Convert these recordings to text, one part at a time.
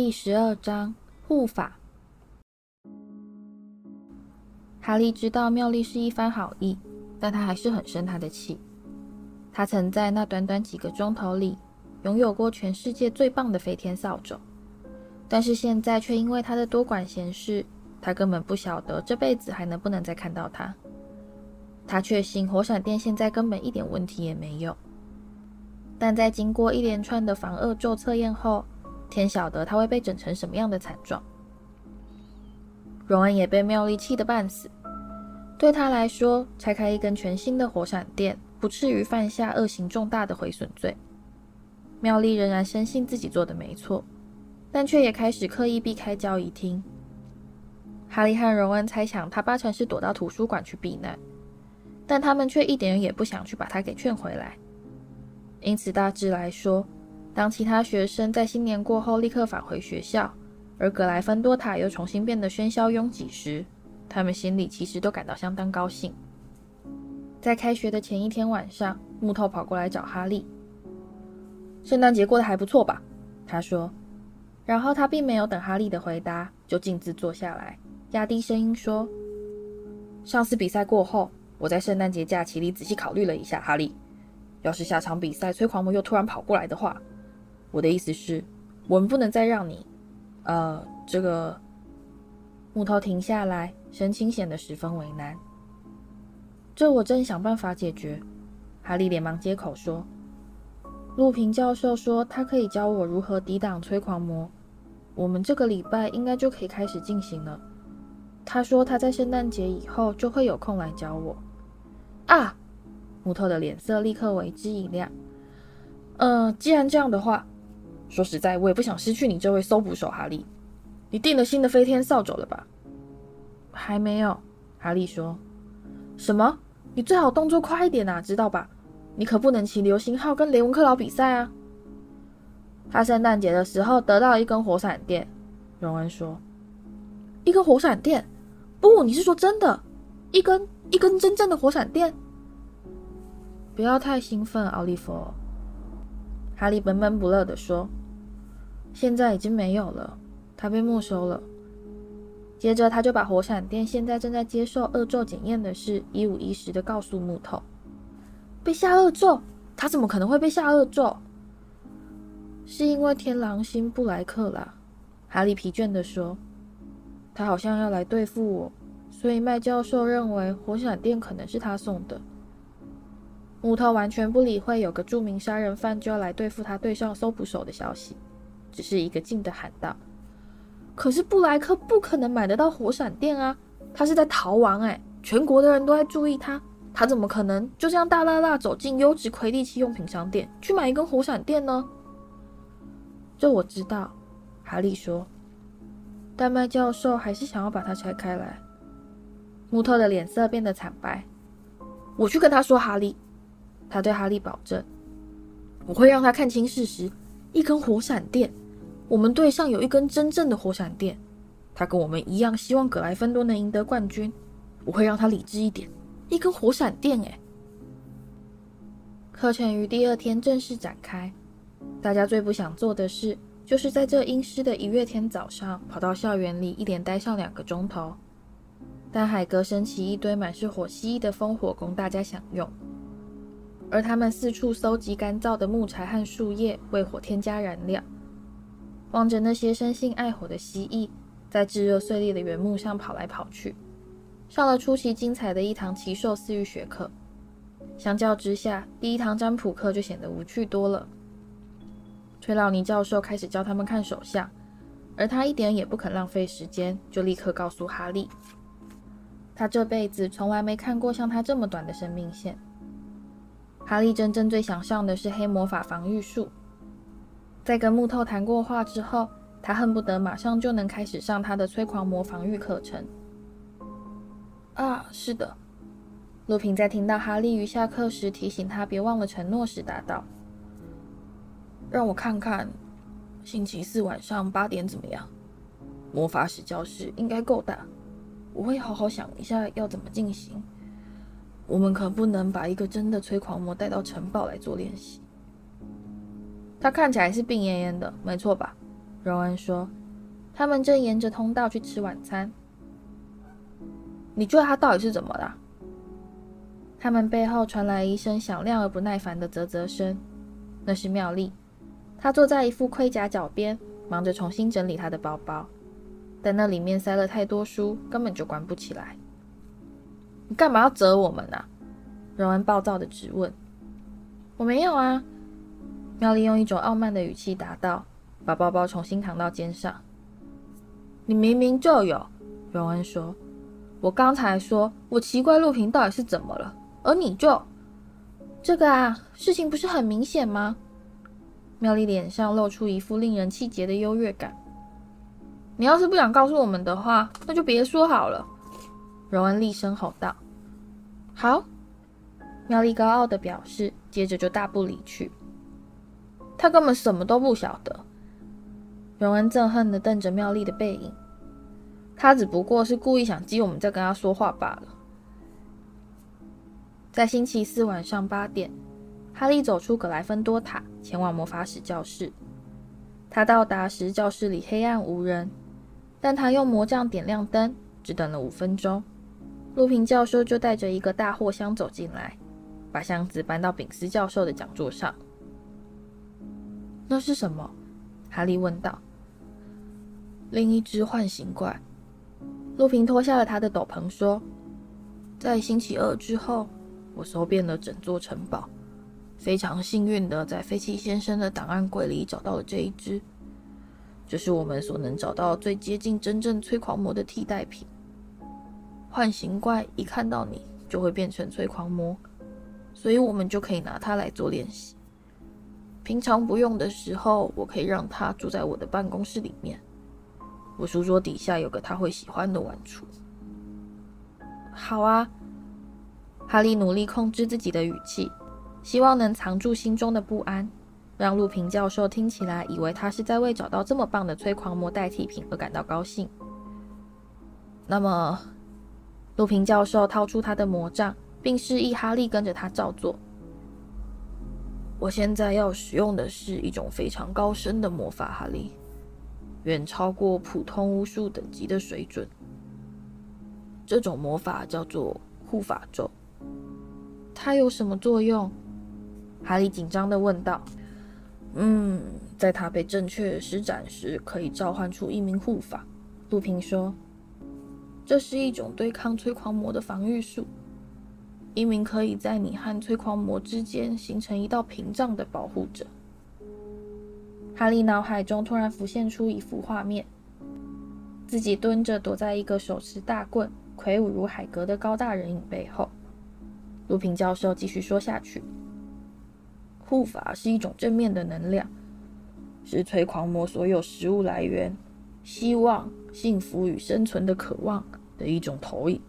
第十二章护法。哈利知道妙丽是一番好意，但他还是很生她的气。他曾在那短短几个钟头里拥有过全世界最棒的飞天扫帚，但是现在却因为他的多管闲事，他根本不晓得这辈子还能不能再看到他。他确信火闪电现在根本一点问题也没有，但在经过一连串的防恶咒测验后，天晓得他会被整成什么样的惨状。荣恩也被妙丽气得半死。对他来说，拆开一根全新的火闪电，不至于犯下恶行重大的毁损罪。妙丽仍然深信自己做的没错，但却也开始刻意避开交易厅。哈利和荣恩猜想，他八成是躲到图书馆去避难，但他们却一点也不想去把他给劝回来。因此，大致来说，当其他学生在新年过后立刻返回学校，而格莱芬多塔又重新变得喧嚣拥挤时，他们心里其实都感到相当高兴。在开学的前一天晚上，木头跑过来找哈利。圣诞节过得还不错吧？他说。然后他并没有等哈利的回答，就径自坐下来，压低声音说：“上次比赛过后，我在圣诞节假期里仔细考虑了一下，哈利，要是下场比赛催狂魔又突然跑过来的话，我的意思是，我们不能再让你……呃，这个……”木头停下来。神情显得十分为难。这我正想办法解决。哈利连忙接口说：“陆平教授说他可以教我如何抵挡催狂魔，我们这个礼拜应该就可以开始进行了。他说他在圣诞节以后就会有空来教我。”啊！木头的脸色立刻为之一亮。嗯、呃，既然这样的话，说实在，我也不想失去你这位搜捕手，哈利。你订了新的飞天扫帚了吧？还没有，哈利说。什么？你最好动作快一点啊，知道吧？你可不能骑流星号跟雷文克劳比赛啊。他圣诞节的时候得到一根火闪电，荣恩说。一根火闪电？不，你是说真的？一根一根真正的火闪电？不要太兴奋，奥利弗。哈利闷闷不乐地说。现在已经没有了，它被没收了。接着，他就把火闪电现在正在接受恶咒检验的事一五一十的告诉木头。被下恶咒？他怎么可能会被下恶咒？是因为天狼星布莱克啦。哈利疲倦地说。他好像要来对付我，所以麦教授认为火闪电可能是他送的。木头完全不理会有个著名杀人犯就要来对付他对上搜捕手的消息，只是一个劲的喊道。可是布莱克不可能买得到火闪电啊！他是在逃亡哎，全国的人都在注意他，他怎么可能就这样大剌剌走进优质魁地奇用品商店去买一根火闪电呢？这我知道，哈利说。但麦教授还是想要把它拆开来。穆特的脸色变得惨白。我去跟他说，哈利，他对哈利保证，我会让他看清事实，一根火闪电。我们队上有一根真正的火闪电，他跟我们一样，希望格莱芬多能赢得冠军。我会让他理智一点。一根火闪电，哎！课程于第二天正式展开。大家最不想做的事，就是在这阴湿的一月天早上，跑到校园里一连待上两个钟头。但海格升起一堆满是火蜥蜴的烽火，供大家享用。而他们四处搜集干燥的木柴和树叶，为火添加燃料。望着那些生性爱火的蜥蜴，在炙热碎裂的原木上跑来跑去，上了出奇精彩的一堂奇兽饲育学课。相较之下，第一堂占卜课就显得无趣多了。崔老尼教授开始教他们看手相，而他一点也不肯浪费时间，就立刻告诉哈利，他这辈子从来没看过像他这么短的生命线。哈利真正最想上的是黑魔法防御术。在跟木头谈过话之后，他恨不得马上就能开始上他的催狂魔防御课程。啊，是的。路平在听到哈利于下课时提醒他别忘了承诺时答道：“让我看看，星期四晚上八点怎么样？魔法使教室应该够大，我会好好想一下要怎么进行。我们可不能把一个真的催狂魔带到城堡来做练习。”他看起来是病恹恹的，没错吧？荣恩说：“他们正沿着通道去吃晚餐。”你觉得他到底是怎么了？他们背后传来一声响亮而不耐烦的啧啧声，那是妙丽。她坐在一副盔甲脚边，忙着重新整理她的包包，但那里面塞了太多书，根本就关不起来。你干嘛要责我们呢？荣恩暴躁地质问。我没有啊，妙丽用一种傲慢的语气答道，把包包重新扛到肩上。你明明就有，荣恩说。我刚才说，我奇怪陆平到底是怎么了，而你就这个啊，事情不是很明显吗？妙丽脸上露出一副令人气结的优越感。你要是不想告诉我们的话，那就别说好了。荣恩厉声吼道。好，妙丽高傲地表示，接着就大步离去。他根本什么都不晓得。荣恩憎恨地瞪着妙丽的背影。他只不过是故意想激我们再跟他说话罢了。在星期四晚上八点，哈利走出格莱芬多塔，前往魔法史教室。他到达时，教室里黑暗无人，但他用魔杖点亮灯，只等了五分钟，陆平教授就带着一个大货箱走进来，把箱子搬到丙斯教授的讲桌上。那是什么？哈利问道。另一只幻形怪。陆平脱下了他的斗篷，说：“在星期二之后，我搜遍了整座城堡，非常幸运的在飞奇先生的档案柜里找到了这一只。这是我们所能找到最接近真正催狂魔的替代品。幻形怪一看到你就会变成催狂魔，所以我们就可以拿它来做练习。平常不用的时候，我可以让他住在我的办公室里面。”我书桌底下有个他会喜欢的玩处。好啊，哈利努力控制自己的语气，希望能藏住心中的不安，让陆平教授听起来以为他是在为找到这么棒的催狂魔代替品而感到高兴。那么，陆平教授掏出他的魔杖，并示意哈利跟着他照做。我现在要使用的是一种非常高深的魔法，哈利。远超过普通巫术等级的水准。这种魔法叫做护法咒。它有什么作用？哈利紧张地问道。嗯，在它被正确施展时，可以召唤出一名护法。陆平说：“这是一种对抗催狂魔的防御术，一名可以在你和催狂魔之间形成一道屏障的保护者。”哈利脑海中突然浮现出一幅画面：自己蹲着躲在一个手持大棍、魁梧如海格的高大人影背后。卢平教授继续说下去：“护法是一种正面的能量，是催狂魔所有食物来源、希望、幸福与生存的渴望的一种投影。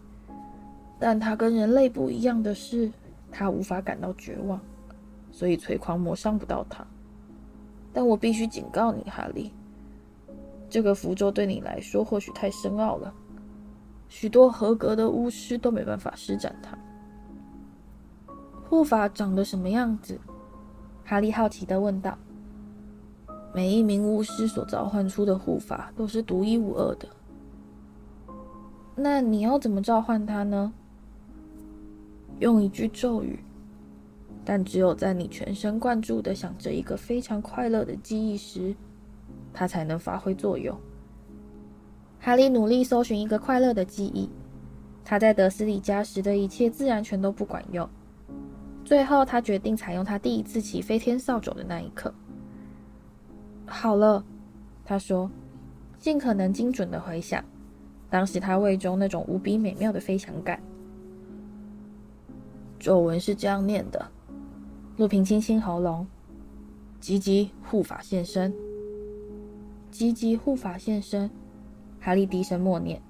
但他跟人类不一样的是，他无法感到绝望，所以催狂魔伤不到他。”但我必须警告你，哈利，这个符咒对你来说或许太深奥了，许多合格的巫师都没办法施展它。护法长得什么样子？哈利好奇地问道。每一名巫师所召唤出的护法都是独一无二的。那你要怎么召唤他呢？用一句咒语。但只有在你全神贯注地想着一个非常快乐的记忆时，它才能发挥作用。哈利努力搜寻一个快乐的记忆，他在德斯里家时的一切自然全都不管用。最后，他决定采用他第一次骑飞天扫帚的那一刻。好了，他说，尽可能精准地回想当时他胃中那种无比美妙的飞翔感。咒文是这样念的。陆平清清喉咙，吉吉护法现身。吉吉护法现身。哈利低声默念：“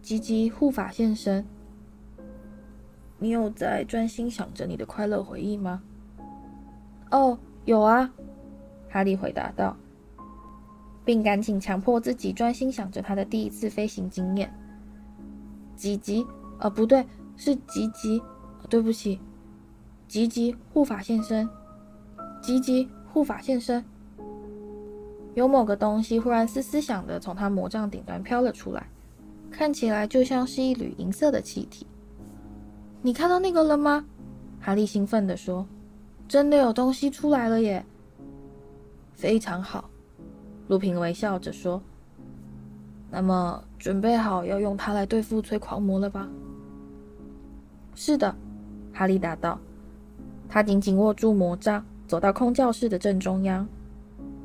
吉吉护法现身。”你有在专心想着你的快乐回忆吗？哦，有啊，哈利回答道，并赶紧强迫自己专心想着他的第一次飞行经验。吉吉，呃，不对，是吉吉，对不起。吉吉护法现身，吉吉护法现身。有某个东西忽然嘶嘶响的从他魔杖顶端飘了出来，看起来就像是一缕银色的气体。你看到那个了吗？哈利兴奋地说：“真的有东西出来了耶！”非常好，鲁平微笑着说：“那么，准备好要用它来对付催狂魔了吧？”“是的。”哈利答道。他紧紧握住魔杖，走到空教室的正中央。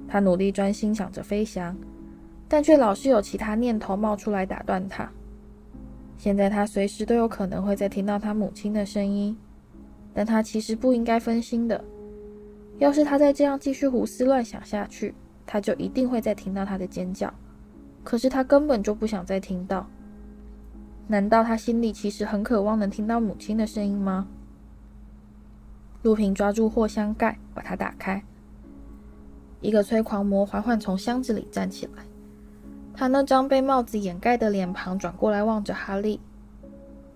他努力专心想着飞翔，但却老是有其他念头冒出来打断他。现在他随时都有可能会再听到他母亲的声音，但他其实不应该分心的。要是他再这样继续胡思乱想下去，他就一定会再听到他的尖叫。可是他根本就不想再听到。难道他心里其实很渴望能听到母亲的声音吗？鲁平抓住货箱盖，把它打开。一个催狂魔缓缓从箱子里站起来，他那张被帽子掩盖的脸庞转过来望着哈利，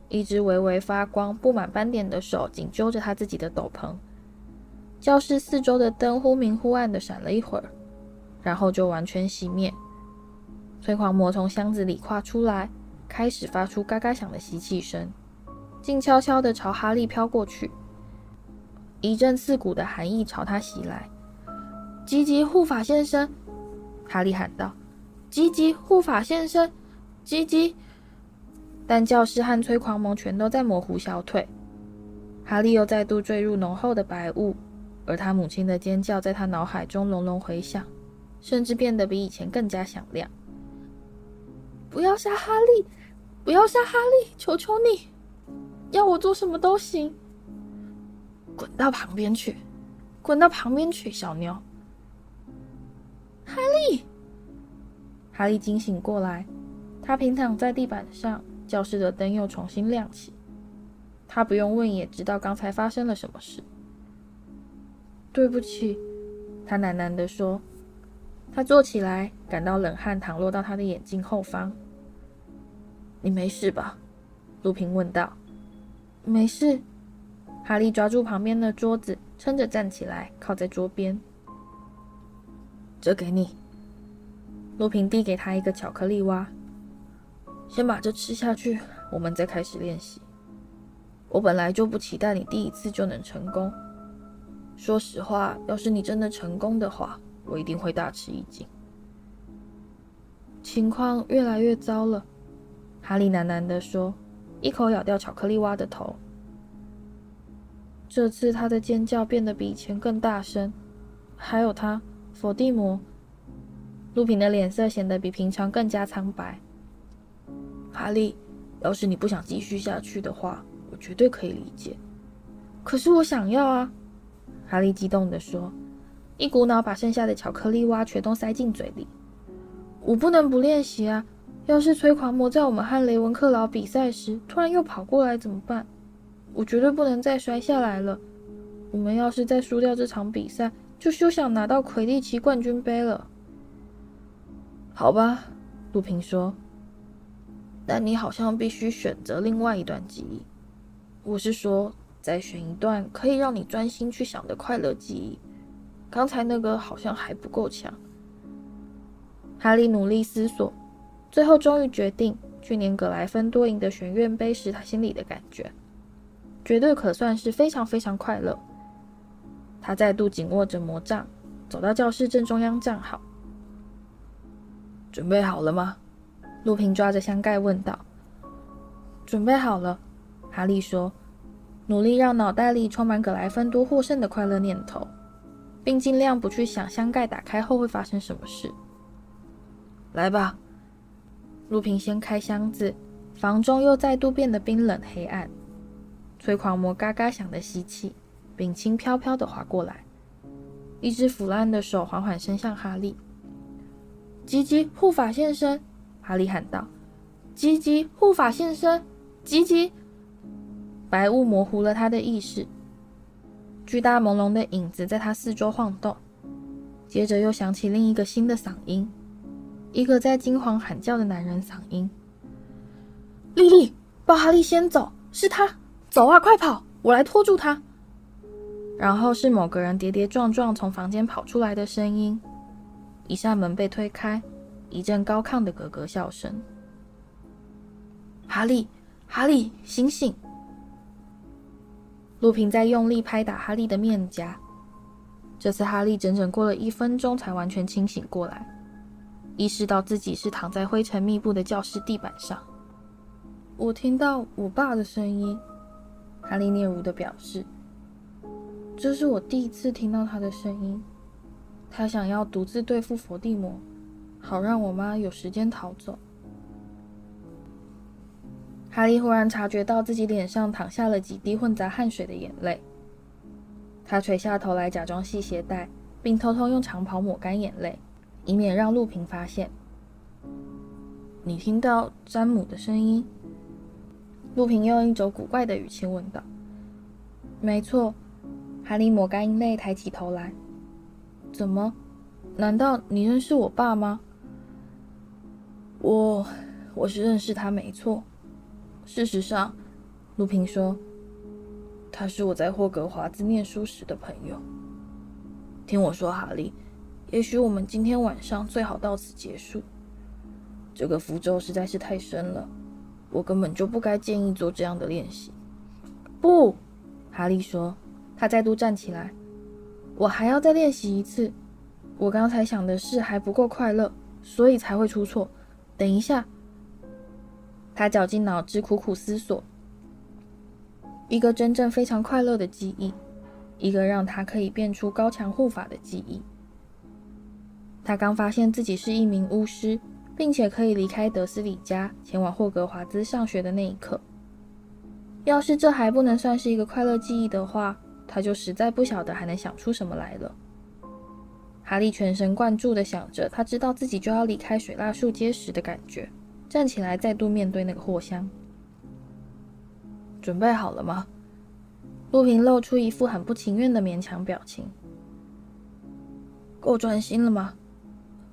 一只微微发光、布满斑点的手紧揪着他自己的斗篷。教室四周的灯忽明忽暗的闪了一会儿，然后就完全熄灭。催狂魔从箱子里跨出来，开始发出嘎嘎响的吸气声，静悄悄地朝哈利飘过去。一阵刺骨的寒意朝他袭来。“吉吉护法先生！”哈利喊道，“吉吉护法先生，吉吉！”但教室和催狂魔全都在模糊消退。哈利又再度坠入浓厚的白雾，而他母亲的尖叫在他脑海中隆隆回响，甚至变得比以前更加响亮。“不要杀哈利！不要杀哈利！求求你，要我做什么都行。”滚到旁边去！滚到旁边去，小妞！哈利！哈利惊醒过来，他平躺在地板上，教室的灯又重新亮起。他不用问也知道刚才发生了什么事。对不起，他喃喃地说。他坐起来，感到冷汗淌落到他的眼睛后方。你没事吧？鲁平问道。没事。哈利抓住旁边的桌子，撑着站起来，靠在桌边。这给你。罗平递给他一个巧克力蛙。先把这吃下去，我们再开始练习。我本来就不期待你第一次就能成功。说实话，要是你真的成功的话，我一定会大吃一惊。情况越来越糟了，哈利喃喃地说，一口咬掉巧克力蛙的头。这次他的尖叫变得比以前更大声，还有他，伏地魔。鲁平的脸色显得比平常更加苍白。哈利，要是你不想继续下去的话，我绝对可以理解。可是我想要啊！哈利激动地说，一股脑把剩下的巧克力蛙全都塞进嘴里。我不能不练习啊！要是催狂魔在我们和雷文克劳比赛时突然又跑过来怎么办？我绝对不能再摔下来了。我们要是再输掉这场比赛，就休想拿到魁地奇冠军杯了。好吧，鲁平说。但你好像必须选择另外一段记忆。我是说，再选一段可以让你专心去想的快乐记忆。刚才那个好像还不够强。哈利努力思索，最后终于决定，去年葛莱芬多赢得学院杯时他心里的感觉。绝对可算是非常非常快乐。他再度紧握着魔杖，走到教室正中央站好。准备好了吗？鲁平抓着箱盖问道。准备好了，哈利说，努力让脑袋里充满葛莱芬多获胜的快乐念头，并尽量不去想箱盖打开后会发生什么事。来吧。鲁平掀开箱子，房中又再度变得冰冷黑暗。催狂魔嘎嘎响的吸气，并轻飘飘的滑过来。一只腐烂的手缓缓伸向哈利。“吉吉护法现身！”哈利喊道，“吉吉护法现身！吉吉！”白雾模糊了他的意识，巨大朦胧的影子在他四周晃动。接着又响起另一个新的嗓音，一个在惊惶喊叫的男人嗓音：“莉莉，抱哈利先走，是他。”走啊，快跑！我来拖住他。然后是某个人跌跌撞撞从房间跑出来的声音：“一扇门被推开，一阵高亢的咯咯笑声。哈利，哈利，醒醒！路平在用力拍打哈利的面颊。这次哈利整整过了一分钟才完全清醒过来，意识到自己是躺在灰尘密布的教室地板上。我听到我爸的声音，哈利嗫嚅地表示：“这是我第一次听到他的声音。他想要独自对付佛地魔，好让我妈有时间逃走。”哈利忽然察觉到自己脸上淌下了几滴混杂汗水的眼泪，他垂下头来假装系鞋带，并偷偷用长袍抹干眼泪，以免让露平发现。你听到詹姆的声音？陆平用一种古怪的语气问道。没错，哈利抹干眼泪，抬起头来。怎么？难道你认识我爸吗？我，我是认识他，没错。事实上，陆平说：“他是我在霍格华兹念书时的朋友。”听我说，哈利，也许我们今天晚上最好到此结束。这个符咒实在是太深了，我根本就不该建议做这样的练习。不，哈利说，他再度站起来：“我还要再练习一次。我刚才想的事还不够快乐，所以才会出错。等一下。”他绞尽脑汁，苦苦思索，一个真正非常快乐的记忆，一个让他可以变出高墙护法的记忆。他刚发现自己是一名巫师，并且可以离开德思礼家，前往霍格华兹上学的那一刻。要是这还不能算是一个快乐记忆的话，他就实在不晓得还能想出什么来了。哈利全神贯注地想着，他知道自己就要离开水蜡树街时的感觉。站起来，再度面对那个货箱。准备好了吗？路平露出一副很不情愿的勉强表情。够专心了吗？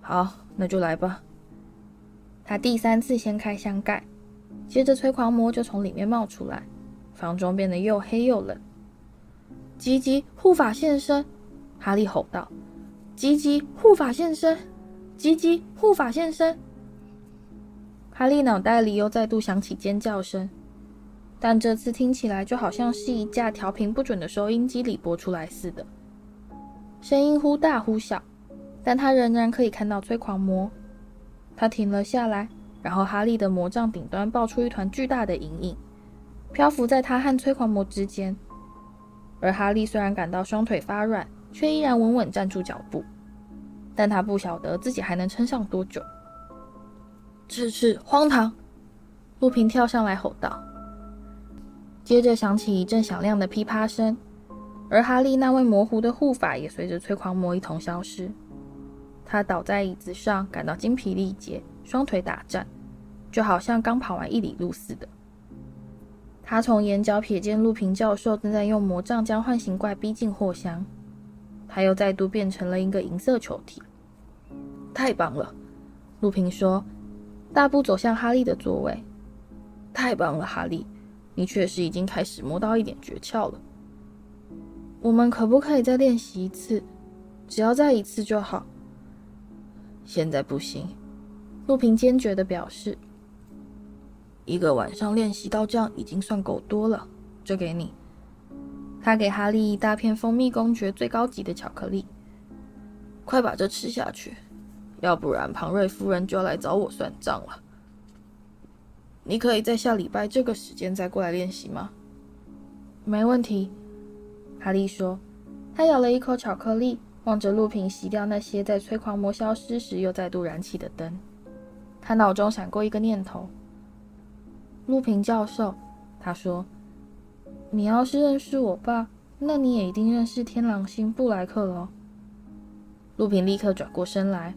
好，那就来吧。他第三次掀开箱盖，接着催狂魔就从里面冒出来，房中变得又黑又冷。吉吉护法现身！哈利吼道：“吉吉护法现身！吉吉护法现身！”哈利脑袋里又再度响起尖叫声，但这次听起来就好像是一架调频不准的收音机里播出来似的，声音忽大忽小，但他仍然可以看到催狂魔。他停了下来，然后哈利的魔杖顶端爆出一团巨大的阴影，漂浮在他和催狂魔之间。而哈利虽然感到双腿发软，却依然稳稳站住脚步，但他不晓得自己还能撑上多久。这是荒唐！陆平跳上来吼道。接着响起一阵响亮的噼啪声，而哈利那位模糊的护法也随着催狂魔一同消失。他倒在椅子上，感到精疲力竭，双腿打颤，就好像刚跑完一里路似的。他从眼角瞥见路平教授正在用魔杖将幻形怪逼进货箱，他又再度变成了一个银色球体。太棒了，路平说。大步走向哈利的座位。太棒了，哈利，你确实已经开始摸到一点诀窍了。我们可不可以再练习一次？只要再一次就好。现在不行，路平坚决地表示。一个晚上练习到这样已经算够多了，这给你。他给哈利一大片蜂蜜公爵最高级的巧克力。快把这吃下去。要不然，庞瑞夫人就要来找我算账了。你可以在下礼拜这个时间再过来练习吗？没问题，哈利说。他咬了一口巧克力，望着路平熄掉那些在催狂魔消失时又再度燃起的灯。他脑中闪过一个念头：路平教授，他说：“你要是认识我爸，那你也一定认识天狼星布莱克喽。”路平立刻转过身来。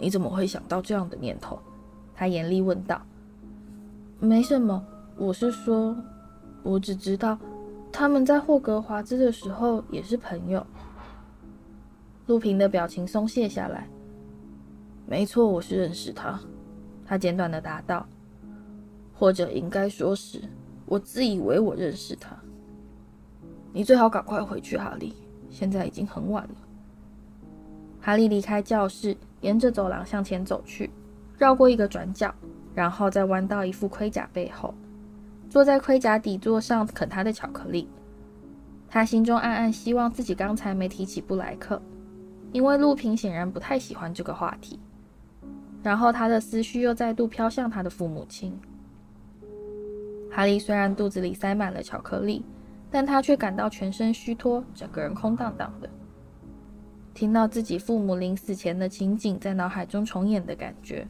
你怎么会想到这样的念头？他严厉问道。没什么，我是说，我只知道他们在霍格华兹的时候也是朋友。陆平的表情松懈下来。没错，我是认识他。他简短的答道。或者应该说是，我自以为我认识他。你最好赶快回去，哈利，现在已经很晚了。哈利离开教室，沿着走廊向前走去，绕过一个转角，然后再弯到一副盔甲背后，坐在盔甲底座上啃他的巧克力。他心中暗暗希望自己刚才没提起布莱克，因为陆平显然不太喜欢这个话题。然后他的思绪又再度飘向他的父母亲。哈利虽然肚子里塞满了巧克力，但他却感到全身虚脱，整个人空荡荡的。听到自己父母临死前的情景在脑海中重演的感觉，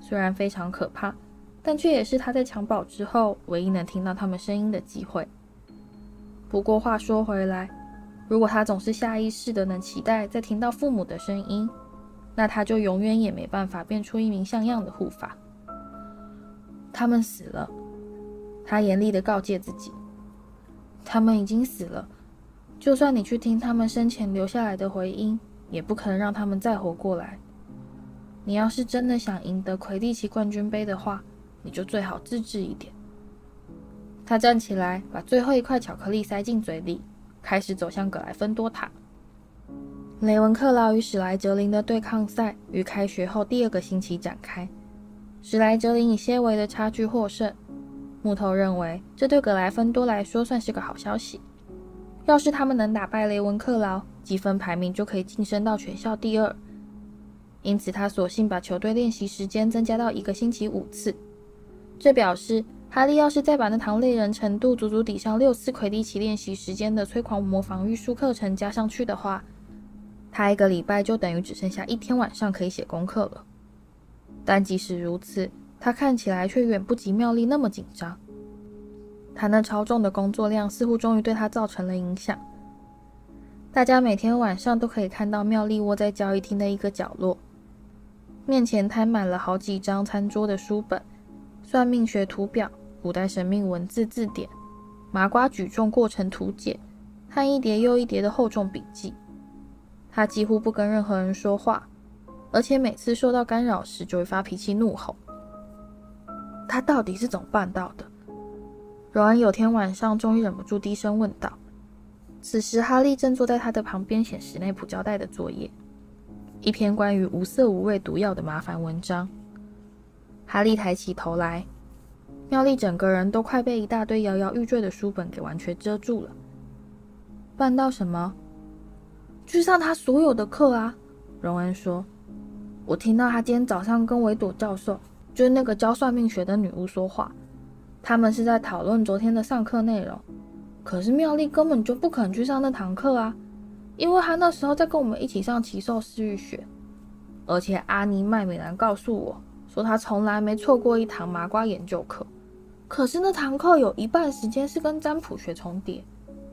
虽然非常可怕，但却也是他在襁褓之后唯一能听到他们声音的机会。不过话说回来，如果他总是下意识的能期待再听到父母的声音，那他就永远也没办法变出一名像样的护法。他们死了，他严厉地告诫自己。他们已经死了，就算你去听他们生前留下来的回音，也不可能让他们再活过来。你要是真的想赢得魁地奇冠军杯的话，你就最好自制一点。他站起来，把最后一块巧克力塞进嘴里，开始走向葛莱芬多塔。雷文克劳与史莱哲林的对抗赛于开学后第二个星期展开。史莱哲林以些微的差距获胜。木头认为这对葛莱芬多来说算是个好消息。要是他们能打败雷文克劳，积分排名就可以晋升到全校第二。因此，他索性把球队练习时间增加到一个星期五次。这表示哈利要是再把那堂累人程度足足抵上六次魁地奇练习时间的催狂魔防御术课程加上去的话，他一个礼拜就等于只剩下一天晚上可以写功课了。但即使如此，他看起来却远不及妙丽那么紧张。他那超重的工作量似乎终于对他造成了影响。大家每天晚上都可以看到妙丽窝在交易厅的一个角落，面前摊满了好几张餐桌的书本、算命学图表、古代神秘文字字典、麻瓜举重过程图解和一叠又一叠的厚重笔记。他几乎不跟任何人说话，而且每次受到干扰时就会发脾气怒吼。他到底是怎么办到的？荣恩有天晚上终于忍不住低声问道。此时，哈利正坐在他的旁边写史内普交代的作业，一篇关于无色无味毒药的麻烦文章。哈利抬起头来，妙丽整个人都快被一大堆摇摇欲坠的书本给完全遮住了。办到什么？去上他所有的课啊！荣恩说：“我听到他今天早上跟维朵教授，就是那个教算命学的女巫说话，他们是在讨论昨天的上课内容。可是妙丽根本就不肯去上那堂课啊，因为她那时候在跟我们一起上奇兽饲育学，而且阿尼麦美兰告诉我说，他从来没错过一堂麻瓜研究课。可是那堂课有一半时间是跟占卜学重叠，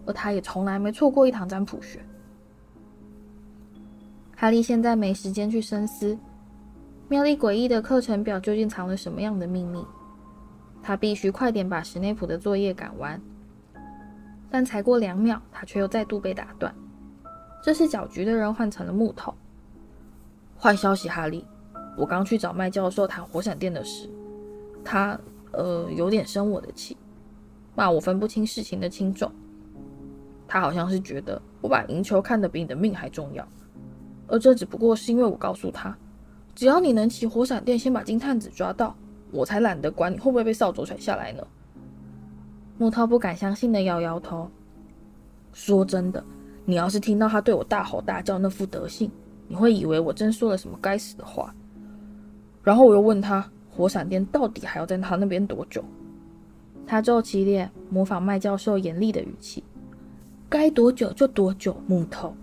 而他也从来没错过一堂占卜学。”哈利现在没时间去深思，妙丽诡异的课程表究竟藏了什么样的秘密？他必须快点把史内普的作业赶完。但才过两秒，他却又再度被打断。这是搅局的人换成了木头。坏消息，哈利，我刚去找麦教授谈火闪电的事，他呃有点生我的气，骂我分不清事情的轻重。他好像是觉得我把赢球看得比你的命还重要。而这只不过是因为我告诉他，只要你能骑火闪电先把金探子抓到，我才懒得管你会不会被扫帚甩下来呢。木头不敢相信的摇摇头，说真的，你要是听到他对我大吼大叫那副德行，你会以为我真说了什么该死的话。然后我又问他，火闪电到底还要在他那边多久？他皱起脸，模仿麦教授严厉的语气，该多久就多久，木头。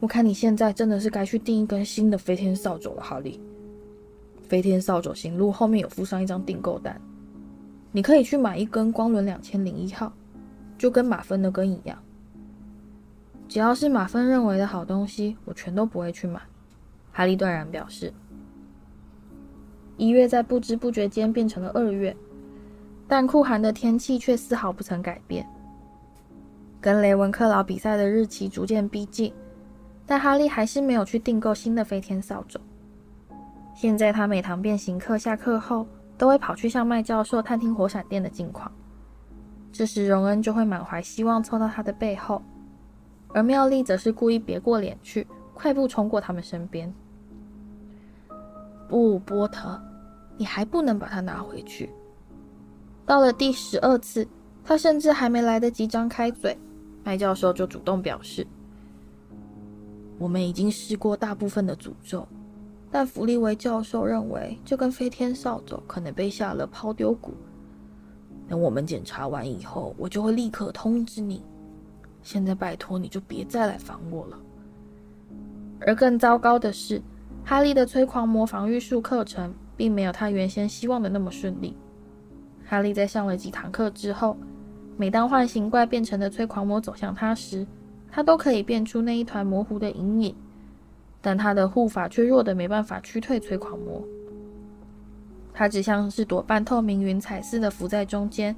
我看你现在真的是该去订一根新的飞天扫帚了，哈利。飞天扫帚行路后面有附上一张订购单，你可以去买一根光轮两千零一号，就跟马芬那根一样。只要是马芬认为的好东西，我全都不会去买。哈利断然表示。一月在不知不觉间变成了二月，但酷寒的天气却丝毫不曾改变。跟雷文克劳比赛的日期逐渐逼近。但哈利还是没有去订购新的飞天扫帚。现在他每堂变形课下课后，都会跑去向麦教授探听火闪电的近况。这时荣恩就会满怀希望凑到他的背后，而妙丽则是故意别过脸去，快步冲过他们身边。不，波特，你还不能把它拿回去。到了第十二次，他甚至还没来得及张开嘴，麦教授就主动表示：“我们已经试过大部分的诅咒，但弗利维教授认为这根飞天扫帚可能被下了抛丢蛊。等我们检查完以后，我就会立刻通知你。现在拜托你就别再来烦我了。”而更糟糕的是，哈利的催狂魔防御术课程并没有他原先希望的那么顺利。哈利在上了几堂课之后，每当幻形怪变成的催狂魔走向他时，他都可以变出那一团模糊的阴影，但他的护法却弱得没办法驱退催狂魔。他只像是朵半透明云彩似的浮在中间，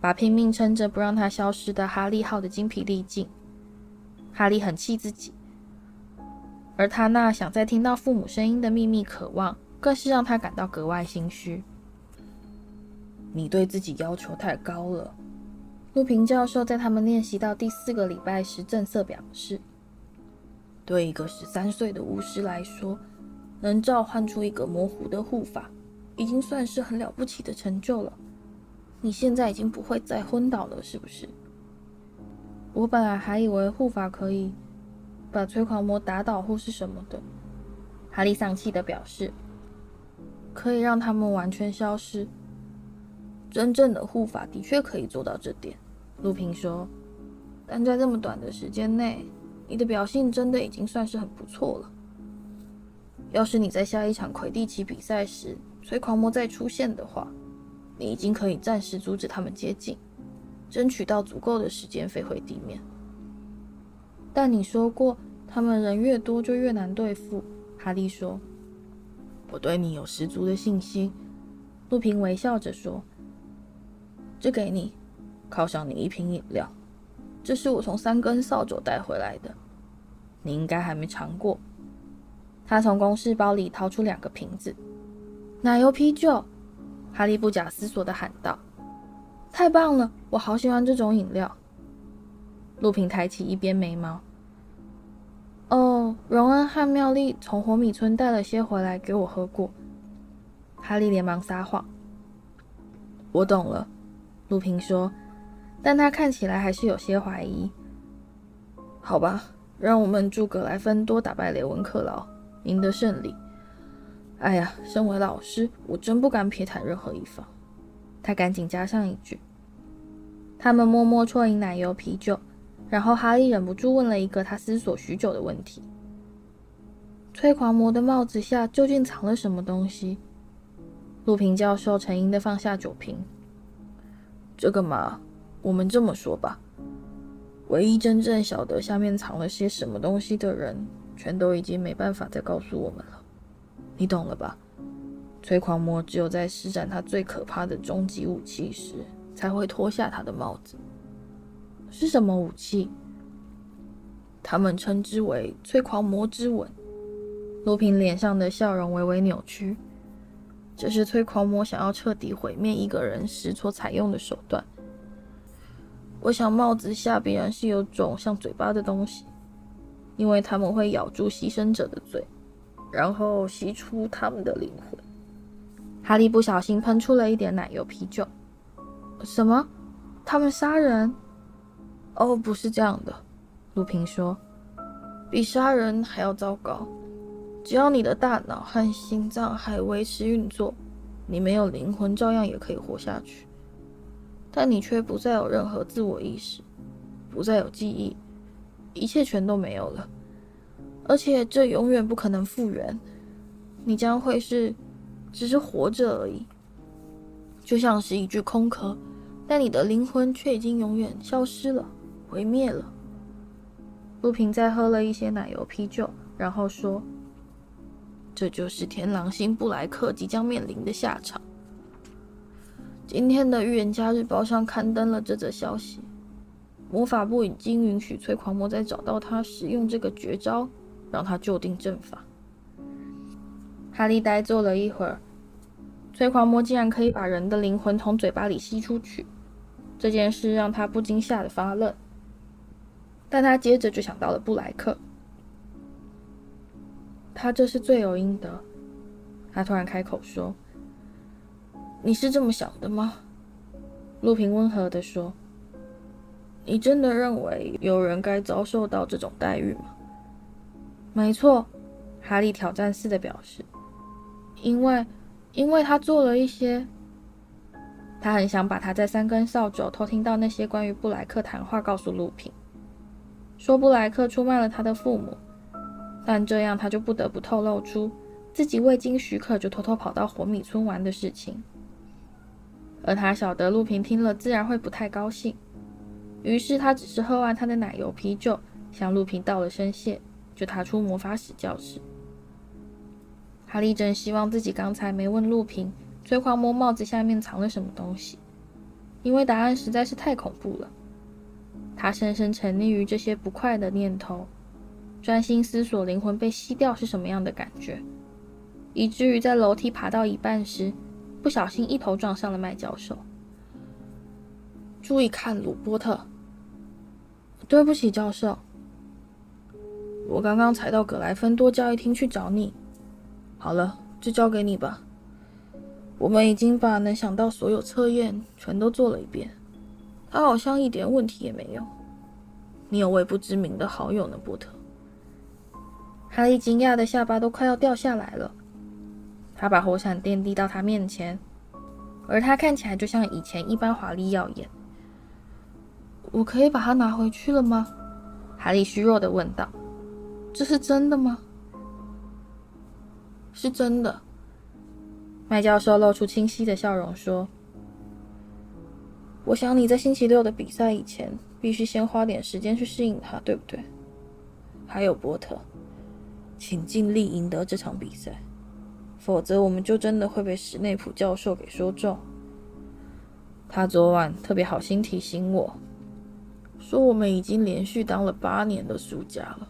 把拼命撑着不让他消失的哈利耗得精疲力尽。哈利很气自己。而他那想再听到父母声音的秘密渴望，更是让他感到格外心虚。你对自己要求太高了，路平教授在他们练习到第四个礼拜时正色表示：“对一个十三岁的巫师来说，能召唤出一个模糊的护法，已经算是很了不起的成就了。你现在已经不会再昏倒了，是不是？我本来还以为护法可以。”把催狂魔打倒或是什么的，哈利丧气的表示：“可以让他们完全消失。真正的护法的确可以做到这点。”路平说：“但在这么短的时间内，你的表现真的已经算是很不错了。要是你在下一场魁地奇比赛时，催狂魔再出现的话，你已经可以暂时阻止他们接近，争取到足够的时间飞回地面。”但你说过，他们人越多就越难对付。哈利说：“我对你有十足的信心。”路平微笑着说：“这给你，犒赏你一瓶饮料。这是我从三根扫帚带回来的，你应该还没尝过。”他从公事包里掏出两个瓶子，奶油啤酒。哈利不假思索地喊道：“太棒了，我好喜欢这种饮料。”路平抬起一边眉毛。哦，荣恩和妙丽从火米村带了些回来给我喝过。哈利连忙撒谎。我懂了，路平说，但他看起来还是有些怀疑。好吧，让我们祝格莱芬多打败雷文克劳，赢得胜利。哎呀，身为老师，我真不敢撇谈任何一方。他赶紧加上一句。他们默默啜饮奶油啤酒。然后哈利忍不住问了一个他思索许久的问题：“催狂魔的帽子下究竟藏了什么东西？”路平教授沉吟地放下酒瓶：“这个嘛，我们这么说吧，唯一真正晓得下面藏了些什么东西的人，全都已经没办法再告诉我们了。你懂了吧？催狂魔只有在施展他最可怕的终极武器时，才会脱下他的帽子。”是什么武器？他们称之为“催狂魔之吻”。罗平脸上的笑容微微扭曲。这是催狂魔想要彻底毁灭一个人时所采用的手段。我想帽子下必然是有种像嘴巴的东西，因为他们会咬住牺牲者的嘴，然后吸出他们的灵魂。哈利不小心喷出了一点奶油啤酒。什么？他们杀人？哦，不是这样的，陆平说，比杀人还要糟糕。只要你的大脑和心脏还维持运作，你没有灵魂照样也可以活下去，但你却不再有任何自我意识，不再有记忆，一切全都没有了，而且这永远不可能复原。你将会是只是活着而已，就像是一具空壳，但你的灵魂却已经永远消失了。毁灭了。陆平再喝了一些奶油啤酒，然后说：“这就是天狼星布莱克即将面临的下场。今天的预言家日报上刊登了这则消息。魔法部已经允许催狂魔在找到他时用这个绝招，让他就地阵法。”哈利呆坐了一会儿，催狂魔竟然可以把人的灵魂从嘴巴里吸出去，这件事让他不禁吓得发愣。但他接着就想到了布莱克。他这是罪有应得。他突然开口说：“你是这么想的吗？”陆平温和地说：“你真的认为有人该遭受到这种待遇吗？”“没错。”哈利挑战似的表示：“因为，因为他做了一些……他很想把他在三根扫帚偷听到那些关于布莱克谈话告诉陆平，说布莱克出卖了他的父母。”但这样，他就不得不透露出自己未经许可就偷偷跑到火米村玩的事情。而他晓得陆平听了自然会不太高兴，于是他只是喝完他的奶油啤酒，向陆平道了声谢，就踏出魔法使教室。哈利真希望自己刚才没问陆平催狂魔帽子下面藏了什么东西，因为答案实在是太恐怖了。他深深沉溺于这些不快的念头。专心思索灵魂被吸掉是什么样的感觉，以至于在楼梯爬到一半时，不小心一头撞上了麦教授。注意看，鲁波特。对不起，教授。我刚刚才到葛莱芬多教育厅去找你。好了，就交给你吧。我们已经把能想到所有测验全都做了一遍，他好像一点问题也没有。你有位不知名的好友呢，波特。哈利惊讶的下巴都快要掉下来了。他把火闪电递到他面前，而他看起来就像以前一般华丽耀眼。我可以把它拿回去了吗？哈利虚弱的问道。这是真的吗？是真的。麦教授露出清晰的笑容说：“我想你在星期六的比赛以前，必须先花点时间去适应它，对不对？还有波特。”请尽力赢得这场比赛，否则我们就真的会被史内普教授给说中。他昨晚特别好心提醒我，说我们已经连续当了八年的输家了。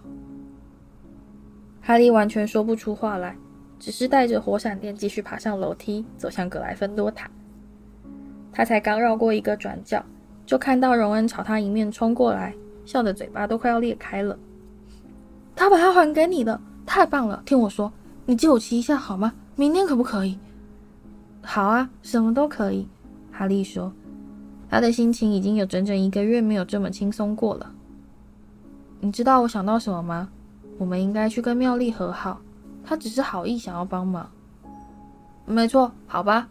哈利完全说不出话来，只是带着火闪电继续爬上楼梯，走向格莱芬多塔。他才刚绕过一个转角，就看到荣恩朝他迎面冲过来，笑得嘴巴都快要裂开了。他把它还给你的。太棒了！听我说，你借我骑一下好吗？明天可不可以？好啊，什么都可以。哈利说，他的心情已经有整整一个月没有这么轻松过了。你知道我想到什么吗？我们应该去跟妙丽和好。他只是好意想要帮忙。没错，好吧。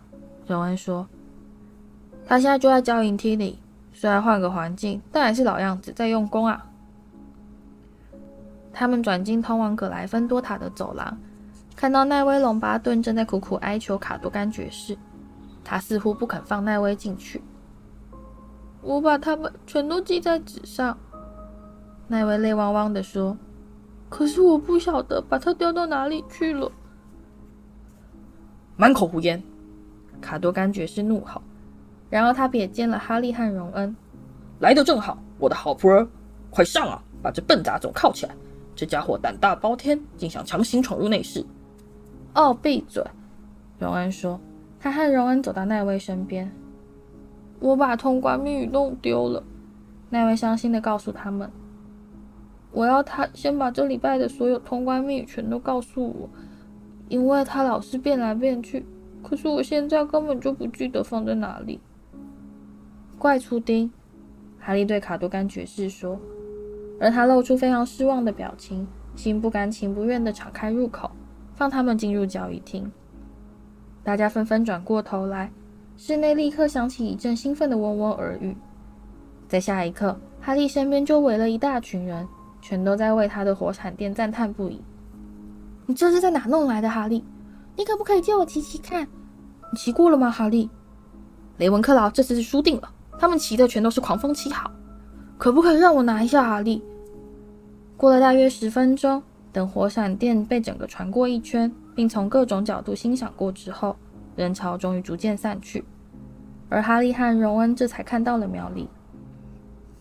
荣恩说，他现在就在交谊厅里，虽然换个环境，但还是老样子，在用功啊。他们转进通往葛莱芬多塔的走廊，看到奈威·隆巴顿正在苦苦哀求卡多甘爵士，他似乎不肯放奈威进去。我把他们全都记在纸上，奈威泪汪汪地说：“可是我不晓得把它丢到哪里去了。”满口胡言！卡多甘爵士怒吼，然后他瞥见了哈利和荣恩，来的正好，我的好仆人，快上啊，把这笨杂种铐起来！这家伙胆大包天，竟想强行闯入内室。哦，闭嘴！荣恩说。他和荣恩走到奈威身边。我把通关密语弄丢了。奈威伤心的告诉他们。我要他先把这礼拜的所有通关密语全都告诉我，因为他老是变来变去。可是我现在根本就不记得放在哪里。怪粗丁，哈利对卡多甘爵士说。而他露出非常失望的表情，心不甘情不愿地敞开入口，放他们进入交易厅。大家纷纷转过头来，室内立刻响起一阵兴奋的嗡嗡耳语。在下一刻，哈利身边就围了一大群人，全都在为他的火产店赞叹不已。“你这是在哪弄来的，哈利？你可不可以借我骑骑看？你骑过了吗，哈利？”雷文克劳这次是输定了，他们骑的全都是狂风七号。可不可以让我拿一下，哈利？过了大约十分钟，等火闪电被整个传过一圈，并从各种角度欣赏过之后，人潮终于逐渐散去，而哈利和荣恩这才看到了苗丽。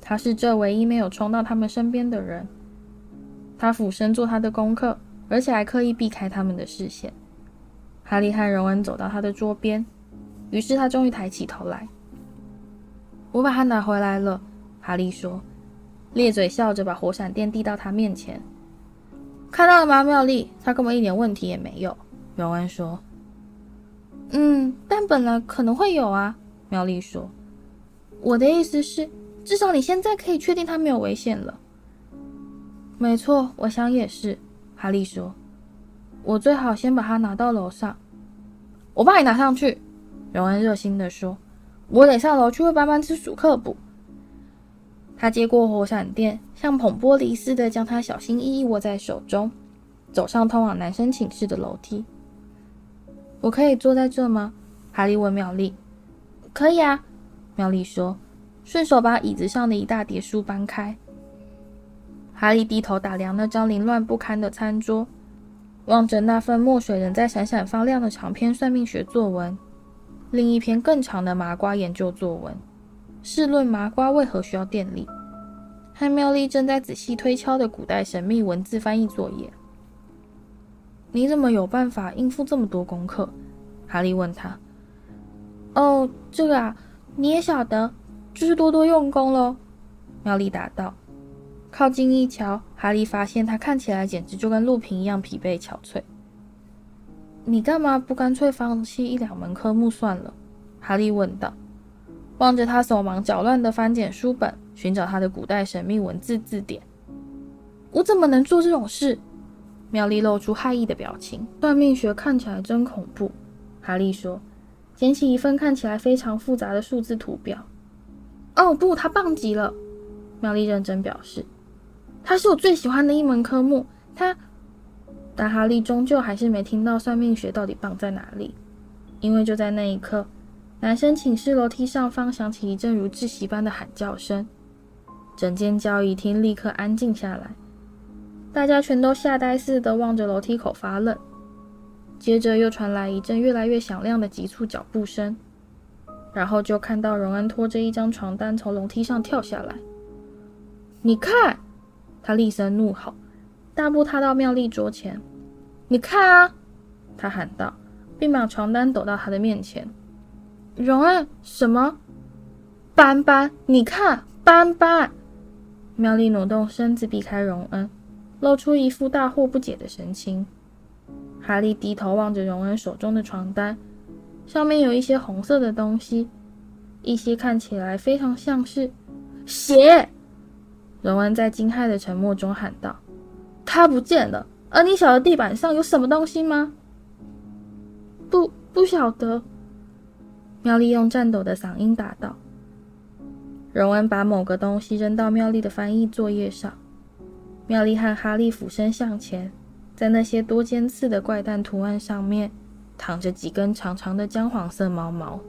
他是这唯一没有冲到他们身边的人。他俯身做他的功课，而且还刻意避开他们的视线。哈利和荣恩走到他的桌边，于是他终于抬起头来。我把它拿回来了，哈利说。咧嘴笑着把火闪电递到他面前。看到了吗，妙丽？他根本一点问题也没有。荣恩说：“嗯，但本来可能会有啊。”妙丽说：“我的意思是，至少你现在可以确定他没有危险了。”没错，我想也是。哈利说：“我最好先把它拿到楼上。”我帮你拿上去。荣恩热心地说：“我得上楼去为斑斑吃鼠克卜。”他接过火闪电，像捧玻璃似的将它小心翼翼握在手中，走上通往男生寝室的楼梯。我可以坐在这吗？哈利问妙丽。可以啊，妙丽说，顺手把椅子上的一大叠书搬开。哈利低头打量那张凌乱不堪的餐桌，望着那份墨水仍在闪闪发亮的长篇算命学作文，另一篇更长的麻瓜研究作文。试论麻瓜为何需要电力？和妙丽正在仔细推敲的古代神秘文字翻译作业。你怎么有办法应付这么多功课？哈利问他。哦，这个啊，你也晓得，就是多多用功喽。妙丽答道。靠近一瞧，哈利发现他看起来简直就跟陆平一样疲惫憔悴。你干嘛不干脆放弃一两门科目算了？哈利问道。望着他手忙脚乱地翻检书本，寻找他的古代神秘文字字典。我怎么能做这种事？妙丽露出害意的表情。算命学看起来真恐怖，哈利说，捡起一份看起来非常复杂的数字图表。哦不，它棒极了，妙丽认真表示，它是我最喜欢的一门科目。它，但哈利终究还是没听到算命学到底棒在哪里，因为就在那一刻。男生寝室楼梯上方响起一阵如窒息般的喊叫声，整间交易厅立刻安静下来，大家全都吓呆似的望着楼梯口发愣。接着又传来一阵越来越响亮的急促脚步声，然后就看到荣恩拖着一张床单从楼梯上跳下来。你看，他厉声怒吼，大步踏到妙丽桌前。你看啊，他喊道，并把床单抖到他的面前。荣恩，什么？斑斑，你看，斑斑！妙丽挪动身子避开荣恩，露出一副大惑不解的神情。哈利低头望着荣恩手中的床单，上面有一些红色的东西，一些看起来非常像是血。荣恩在惊骇的沉默中喊道：“它不见了！而你晓得地板上有什么东西吗？”“不，不晓得。”妙丽用颤抖的嗓音答道：“荣恩把某个东西扔到妙丽的翻译作业上。妙丽和哈利俯身向前，在那些多尖刺的怪诞图案上面，躺着几根长长的姜黄色毛毛。”